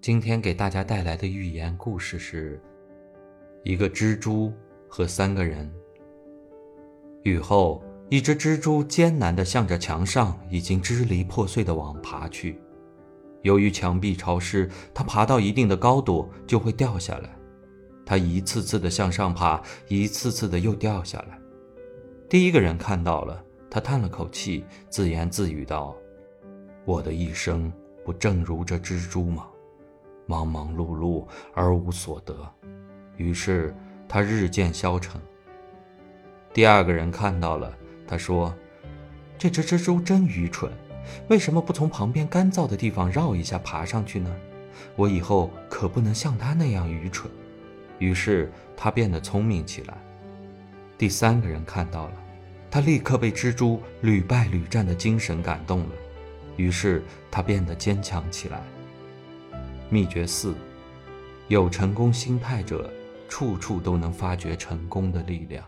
今天给大家带来的寓言故事是：一个蜘蛛和三个人。雨后，一只蜘蛛艰难地向着墙上已经支离破碎的网爬去。由于墙壁潮湿，它爬到一定的高度就会掉下来。它一次次地向上爬，一次次地又掉下来。第一个人看到了，他叹了口气，自言自语道：“我的一生不正如这蜘蛛吗？”忙忙碌碌而无所得，于是他日渐消沉。第二个人看到了，他说：“这只蜘蛛真愚蠢，为什么不从旁边干燥的地方绕一下爬上去呢？我以后可不能像他那样愚蠢。”于是他变得聪明起来。第三个人看到了，他立刻被蜘蛛屡败屡战的精神感动了，于是他变得坚强起来。秘诀四：有成功心态者，处处都能发掘成功的力量。